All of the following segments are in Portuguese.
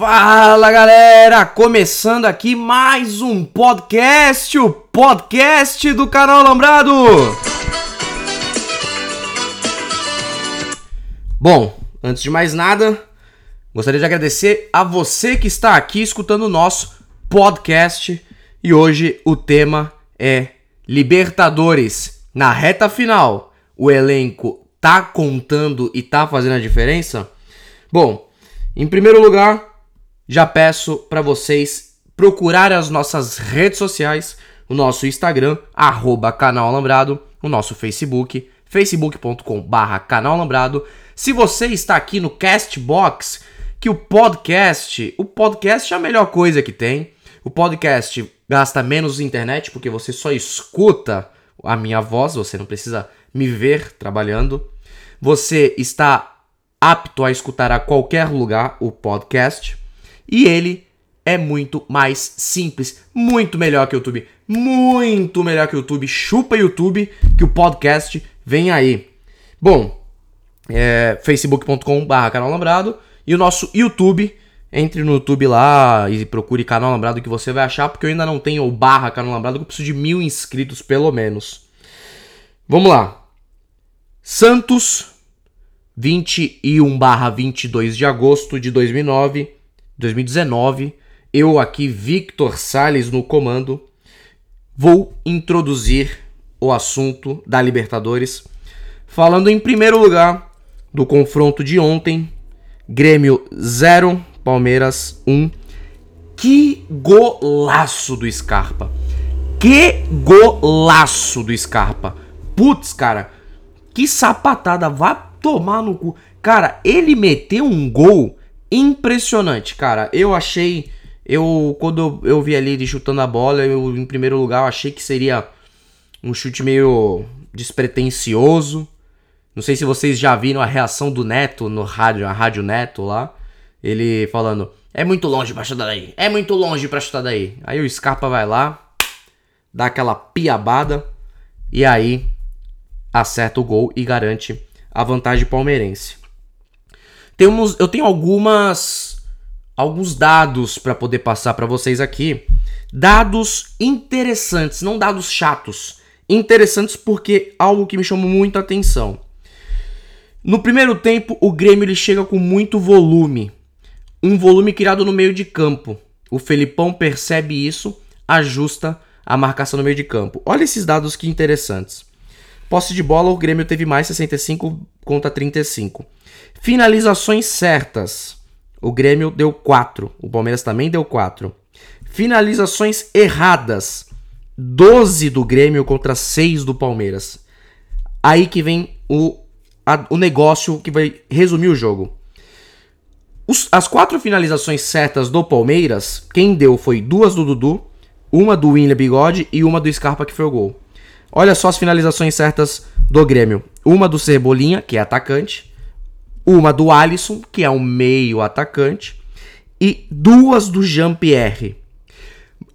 Fala galera, começando aqui mais um podcast, o podcast do canal Lambrado. Bom, antes de mais nada, gostaria de agradecer a você que está aqui escutando o nosso podcast e hoje o tema é Libertadores. Na reta final, o elenco tá contando e tá fazendo a diferença? Bom, em primeiro lugar, já peço para vocês procurarem as nossas redes sociais, o nosso Instagram, arroba canal Alambrado, o nosso Facebook, facebook.com canal Alambrado. Se você está aqui no Castbox, que o podcast, o podcast é a melhor coisa que tem. O podcast gasta menos internet porque você só escuta a minha voz, você não precisa me ver trabalhando. Você está apto a escutar a qualquer lugar o podcast. E ele é muito mais simples, muito melhor que o YouTube, muito melhor que o YouTube. Chupa YouTube que o podcast vem aí. Bom, é, lembrado e o nosso YouTube. Entre no YouTube lá e procure canal lembrado que você vai achar, porque eu ainda não tenho o barra canal lembrado, que eu preciso de mil inscritos pelo menos. Vamos lá. Santos, 21 barra 22 de agosto de 2009 2019, eu aqui, Victor Sales no comando, vou introduzir o assunto da Libertadores, falando em primeiro lugar do confronto de ontem, Grêmio 0, Palmeiras 1. Que golaço do Scarpa! Que golaço do Scarpa! Putz, cara, que sapatada, vai tomar no cu. Cara, ele meteu um gol impressionante, cara. Eu achei. Eu, quando eu, vi ali ele chutando a bola, eu, em primeiro lugar, achei que seria um chute meio despretensioso. Não sei se vocês já viram a reação do Neto no rádio, a Rádio Neto lá. Ele falando: É muito longe pra chutar daí, é muito longe pra chutar daí. Aí o Scarpa vai lá, dá aquela piabada e aí acerta o gol e garante a vantagem palmeirense. Temos, eu tenho algumas alguns dados para poder passar para vocês aqui. Dados interessantes, não dados chatos. Interessantes porque algo que me chamou muita atenção. No primeiro tempo, o Grêmio ele chega com muito volume. Um volume criado no meio de campo. O Felipão percebe isso, ajusta a marcação no meio de campo. Olha esses dados que interessantes. Posse de bola, o Grêmio teve mais 65 contra 35. Finalizações certas. O Grêmio deu 4. O Palmeiras também deu 4. Finalizações erradas. 12 do Grêmio contra 6 do Palmeiras. Aí que vem o, a, o negócio que vai resumir o jogo. Os, as quatro finalizações certas do Palmeiras, quem deu foi duas do Dudu, uma do William Bigode e uma do Scarpa que foi o gol. Olha só as finalizações certas do Grêmio. Uma do Cebolinha, que é atacante, uma do Alisson, que é um meio atacante, e duas do Jean-Pierre.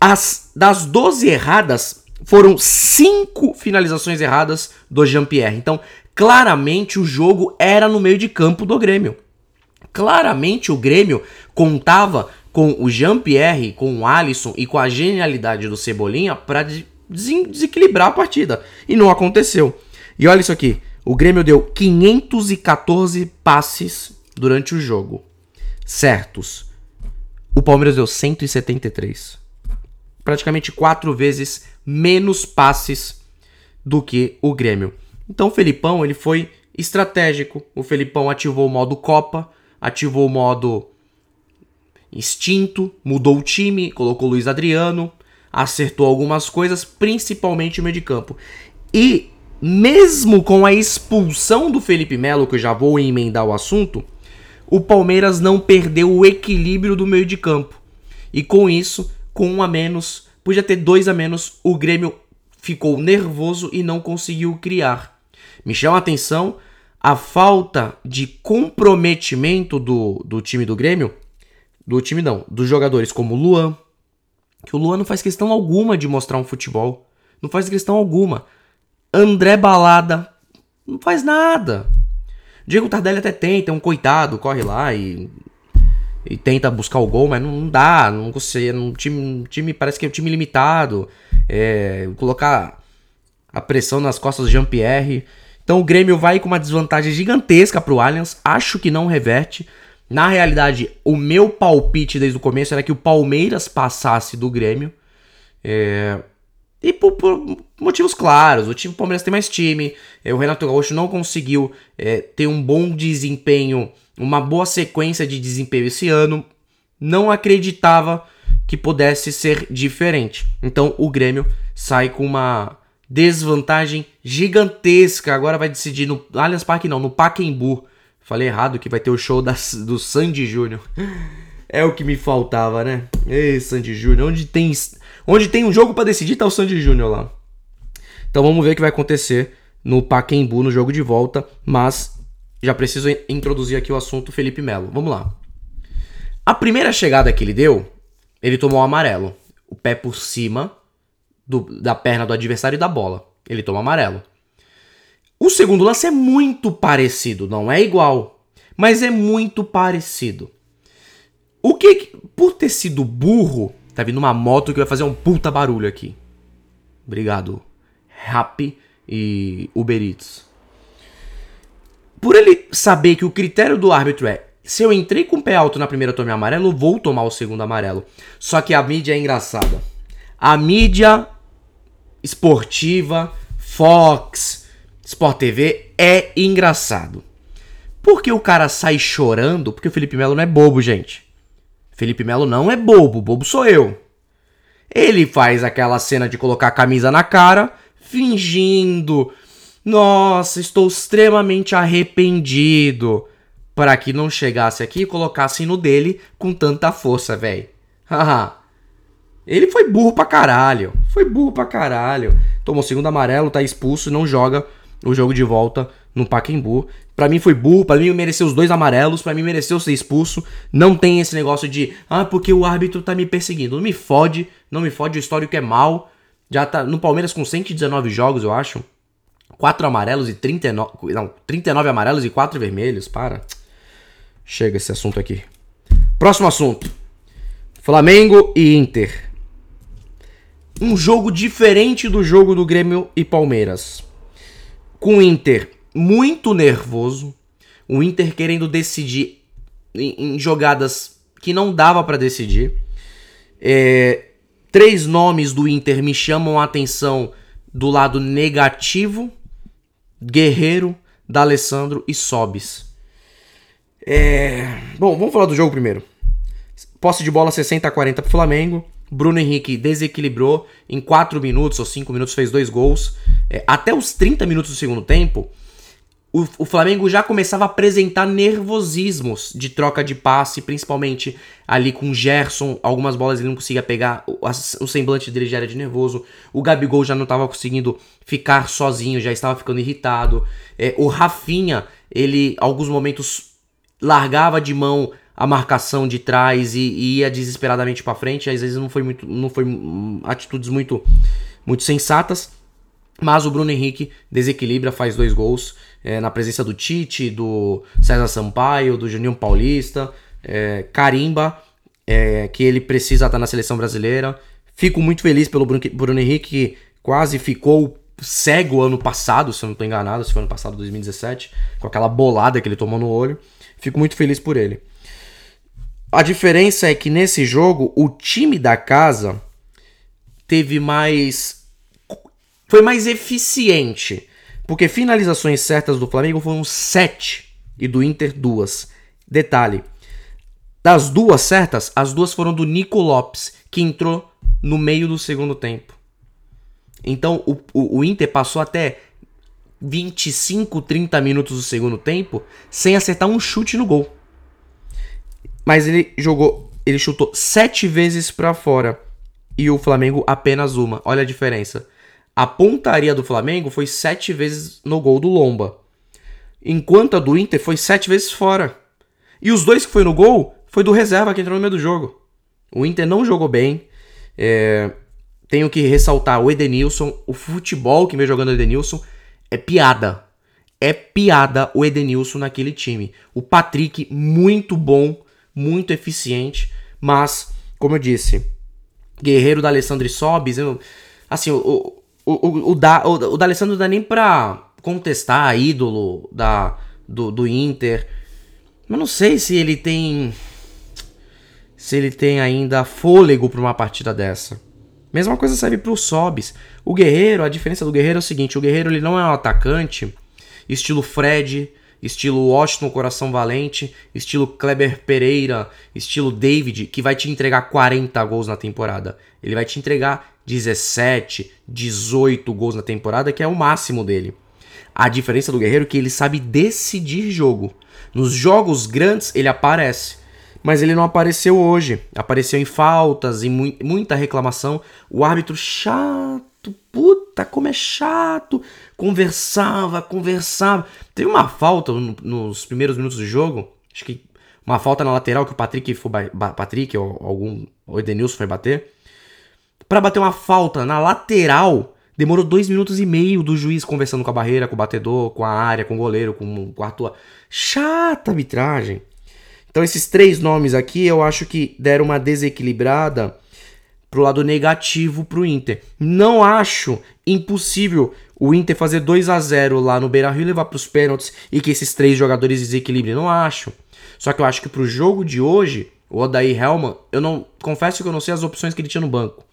As das 12 erradas, foram cinco finalizações erradas do Jean-Pierre. Então, claramente o jogo era no meio de campo do Grêmio. Claramente o Grêmio contava com o Jean-Pierre, com o Alisson e com a genialidade do Cebolinha para desequilibrar a partida. E não aconteceu. E olha isso aqui. O Grêmio deu 514 passes durante o jogo. Certos. O Palmeiras deu 173. Praticamente quatro vezes menos passes do que o Grêmio. Então o Felipão ele foi estratégico. O Felipão ativou o modo Copa, ativou o modo instinto, mudou o time, colocou o Luiz Adriano, acertou algumas coisas, principalmente o meio de campo. E mesmo com a expulsão do Felipe Melo, que eu já vou emendar o assunto, o Palmeiras não perdeu o equilíbrio do meio de campo. E com isso, com um a menos, podia ter dois a menos, o Grêmio ficou nervoso e não conseguiu criar. Me chama a atenção a falta de comprometimento do, do time do Grêmio, do time não, dos jogadores como Luan, que o Luan não faz questão alguma de mostrar um futebol, não faz questão alguma. André Balada não faz nada. Diego Tardelli até tem, tem um coitado, corre lá e e tenta buscar o gol, mas não, não dá, não consegue, um time, um time parece que é um time limitado, é, colocar a pressão nas costas do Jean-Pierre. Então o Grêmio vai com uma desvantagem gigantesca pro Allianz, acho que não reverte. Na realidade, o meu palpite desde o começo era que o Palmeiras passasse do Grêmio. É... E por, por, motivos claros, o time Palmeiras tem mais time, é, o Renato Gaúcho não conseguiu é, ter um bom desempenho, uma boa sequência de desempenho esse ano, não acreditava que pudesse ser diferente. Então o Grêmio sai com uma desvantagem gigantesca. Agora vai decidir no Allianz Parque não, no Pacaembu. Falei errado que vai ter o show das, do Sandy Júnior. É o que me faltava, né? Ei, Sandy Júnior, onde tem onde tem um jogo para decidir tá o Sandy Júnior lá. Então vamos ver o que vai acontecer no Pacaembu no jogo de volta, mas já preciso introduzir aqui o assunto Felipe Melo. Vamos lá. A primeira chegada que ele deu, ele tomou o amarelo. O pé por cima do, da perna do adversário e da bola. Ele toma amarelo. O segundo lance é muito parecido, não é igual, mas é muito parecido. O que, por ter sido burro, tá vindo uma moto que vai fazer um puta barulho aqui. Obrigado, Rap e Uber Eats. Por ele saber que o critério do árbitro é se eu entrei com o pé alto na primeira tomei amarelo, vou tomar o segundo amarelo. Só que a mídia é engraçada. A mídia esportiva, Fox, Sport TV é engraçado. Porque o cara sai chorando, porque o Felipe Melo não é bobo, gente. Felipe Melo não é bobo, bobo sou eu. Ele faz aquela cena de colocar a camisa na cara, fingindo. Nossa, estou extremamente arrependido. Para que não chegasse aqui e colocasse no dele com tanta força, velho. Haha. Ele foi burro pra caralho. Foi burro pra caralho. Tomou segundo amarelo, tá expulso, não joga o jogo de volta no Pacaembu. Pra mim foi burro, pra mim mereceu os dois amarelos, pra mim mereceu ser expulso. Não tem esse negócio de, ah, porque o árbitro tá me perseguindo. Não me fode, não me fode, o histórico é mal. Já tá no Palmeiras com 119 jogos, eu acho. 4 amarelos e 39. Não, 39 amarelos e 4 vermelhos. Para. Chega esse assunto aqui. Próximo assunto: Flamengo e Inter um jogo diferente do jogo do Grêmio e Palmeiras. Com o Inter muito nervoso, o Inter querendo decidir em, em jogadas que não dava para decidir. É, três nomes do Inter me chamam a atenção do lado negativo: Guerreiro, D'Alessandro e Sobis. É... Bom, vamos falar do jogo primeiro. Posse de bola 60 a 40 pro Flamengo. Bruno Henrique desequilibrou em 4 minutos ou 5 minutos, fez dois gols. É, até os 30 minutos do segundo tempo, o, o, Flamengo já começava a apresentar nervosismos de troca de passe, principalmente ali com o Gerson. Algumas bolas ele não conseguia pegar, o, o semblante dele já era de nervoso. O Gabigol já não estava conseguindo ficar sozinho, já estava ficando irritado. É, o Rafinha, ele, alguns momentos, largava de mão a marcação de trás e, e ia desesperadamente para frente. Às vezes não foi muito, não foi hum, atitudes muito, muito sensatas. Mas o Bruno Henrique desequilibra, faz dois gols é, na presença do Tite, do César Sampaio, do Juninho Paulista, é, carimba é, que ele precisa estar na seleção brasileira. Fico muito feliz pelo Bruno Henrique, que quase ficou cego ano passado, se eu não estou enganado, se foi ano passado, 2017, com aquela bolada que ele tomou no olho. Fico muito feliz por ele. A diferença é que nesse jogo o time da casa teve mais. Foi mais eficiente. Porque finalizações certas do Flamengo foram 7 e do Inter duas. Detalhe: das duas certas, as duas foram do Nico Lopes, que entrou no meio do segundo tempo. Então o, o, o Inter passou até 25, 30 minutos do segundo tempo sem acertar um chute no gol. Mas ele jogou, ele chutou sete vezes para fora e o Flamengo apenas uma. Olha a diferença. A pontaria do Flamengo foi sete vezes no gol do Lomba, enquanto a do Inter foi sete vezes fora. E os dois que foi no gol foi do reserva que entrou no meio do jogo. O Inter não jogou bem. É... Tenho que ressaltar o Edenilson, o futebol que vem jogando o Edenilson é piada. É piada o Edenilson naquele time. O Patrick, muito bom muito eficiente, mas, como eu disse, Guerreiro da Alessandro Sobis, eu, assim, o, o, o, o, da, o, o da Alessandro dá nem pra contestar ídolo da, do, do Inter, mas não sei se ele tem se ele tem ainda fôlego para uma partida dessa. Mesma coisa serve para o Sobis. O Guerreiro, a diferença do Guerreiro é o seguinte: o Guerreiro ele não é um atacante estilo Fred, estilo Washington Coração Valente, estilo Kleber Pereira, estilo David, que vai te entregar 40 gols na temporada. Ele vai te entregar 17, 18 gols na temporada, que é o máximo dele. A diferença do Guerreiro é que ele sabe decidir jogo. Nos jogos grandes ele aparece mas ele não apareceu hoje. Apareceu em faltas, em mu muita reclamação. O árbitro chato, puta, como é chato. Conversava, conversava. Teve uma falta no, nos primeiros minutos do jogo, acho que uma falta na lateral que o Patrick foi Patrick ou algum o Edenilson foi bater. Para bater uma falta na lateral, demorou dois minutos e meio do juiz conversando com a barreira, com o batedor, com a área, com o goleiro, com o quarto. Chata arbitragem. Então esses três nomes aqui eu acho que deram uma desequilibrada pro lado negativo pro Inter. Não acho impossível o Inter fazer 2 a 0 lá no Beira-Rio e levar pros pênaltis e que esses três jogadores desequilibrem. Não acho. Só que eu acho que pro jogo de hoje, o Odair Helman, eu não confesso que eu não sei as opções que ele tinha no banco.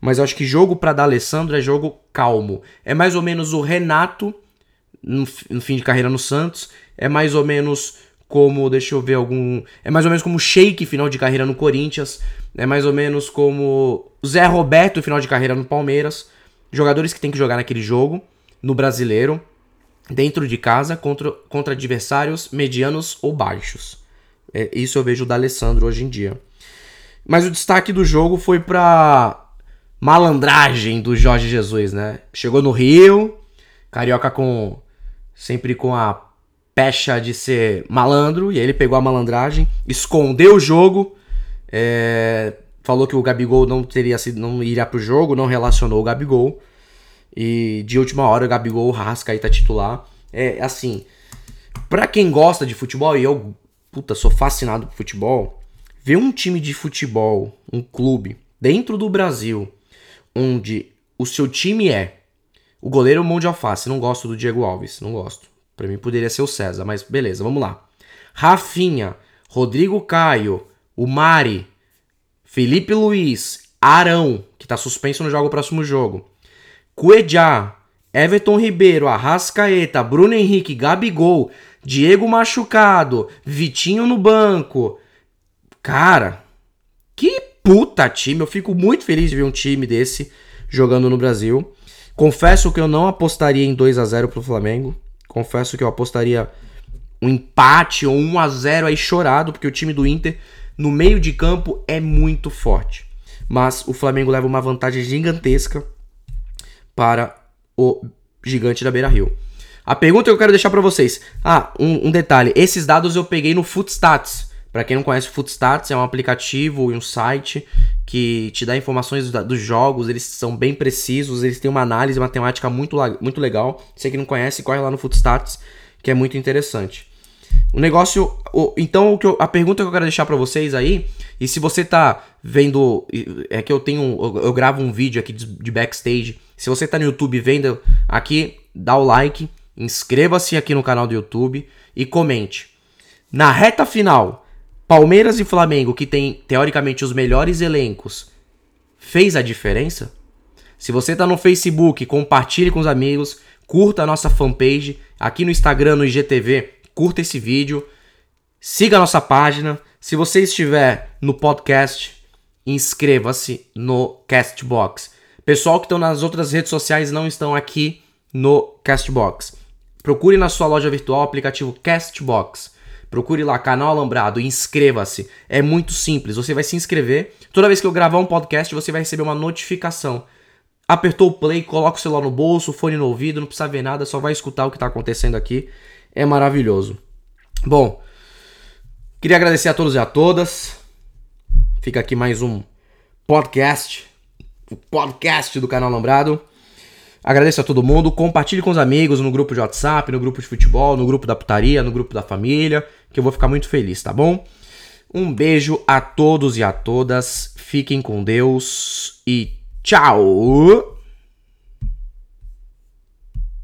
Mas eu acho que jogo para dar Alessandro é jogo calmo. É mais ou menos o Renato no, no fim de carreira no Santos, é mais ou menos como, deixa eu ver algum. É mais ou menos como o Sheik, final de carreira no Corinthians. É mais ou menos como Zé Roberto, final de carreira no Palmeiras. Jogadores que tem que jogar naquele jogo, no brasileiro, dentro de casa, contra, contra adversários medianos ou baixos. É, isso eu vejo da Alessandro hoje em dia. Mas o destaque do jogo foi pra malandragem do Jorge Jesus, né? Chegou no Rio, carioca com sempre com a pecha de ser malandro, e aí ele pegou a malandragem, escondeu o jogo, é, falou que o Gabigol não teria sido, não iria pro jogo, não relacionou o Gabigol. E de última hora o Gabigol rasca aí tá titular. É assim, para quem gosta de futebol, e eu, puta, sou fascinado por futebol, ver um time de futebol, um clube dentro do Brasil, onde o seu time é o goleiro mão de alface, não gosto do Diego Alves, não gosto. Para mim poderia ser o César, mas beleza, vamos lá. Rafinha, Rodrigo Caio, o Mari, Felipe Luiz, Arão, que está suspenso no jogo próximo jogo. Cuejá, Everton Ribeiro, Arrascaeta, Bruno Henrique, Gabigol, Diego machucado, Vitinho no banco. Cara, que puta time. Eu fico muito feliz de ver um time desse jogando no Brasil. Confesso que eu não apostaria em 2 a 0 pro Flamengo. Confesso que eu apostaria um empate ou 1 a 0 aí chorado, porque o time do Inter no meio de campo é muito forte. Mas o Flamengo leva uma vantagem gigantesca para o gigante da Beira-Rio. A pergunta que eu quero deixar para vocês. Ah, um, um, detalhe. Esses dados eu peguei no Footstats. Para quem não conhece o Footstats, é um aplicativo e um site que te dá informações dos jogos, eles são bem precisos, eles têm uma análise matemática muito, muito legal. Você que não conhece, corre lá no Footstats, que é muito interessante. O negócio, então o que eu, a pergunta que eu quero deixar para vocês aí, e se você tá vendo, é que eu tenho, eu, gravo um vídeo aqui de, de backstage. Se você tá no YouTube vendo aqui, dá o like, inscreva-se aqui no canal do YouTube e comente. Na reta final, Palmeiras e Flamengo, que tem teoricamente os melhores elencos, fez a diferença? Se você está no Facebook, compartilhe com os amigos, curta a nossa fanpage, aqui no Instagram, no IGTV, curta esse vídeo, siga a nossa página. Se você estiver no podcast, inscreva-se no Castbox. Pessoal que estão nas outras redes sociais não estão aqui no Castbox. Procure na sua loja virtual o aplicativo Castbox. Procure lá, canal Alambrado, inscreva-se. É muito simples. Você vai se inscrever. Toda vez que eu gravar um podcast, você vai receber uma notificação. Apertou o play, coloca o celular no bolso, fone no ouvido, não precisa ver nada, só vai escutar o que está acontecendo aqui. É maravilhoso. Bom, queria agradecer a todos e a todas. Fica aqui mais um podcast. O podcast do canal Alambrado. Agradeço a todo mundo. Compartilhe com os amigos no grupo de WhatsApp, no grupo de futebol, no grupo da putaria, no grupo da família, que eu vou ficar muito feliz, tá bom? Um beijo a todos e a todas. Fiquem com Deus e tchau!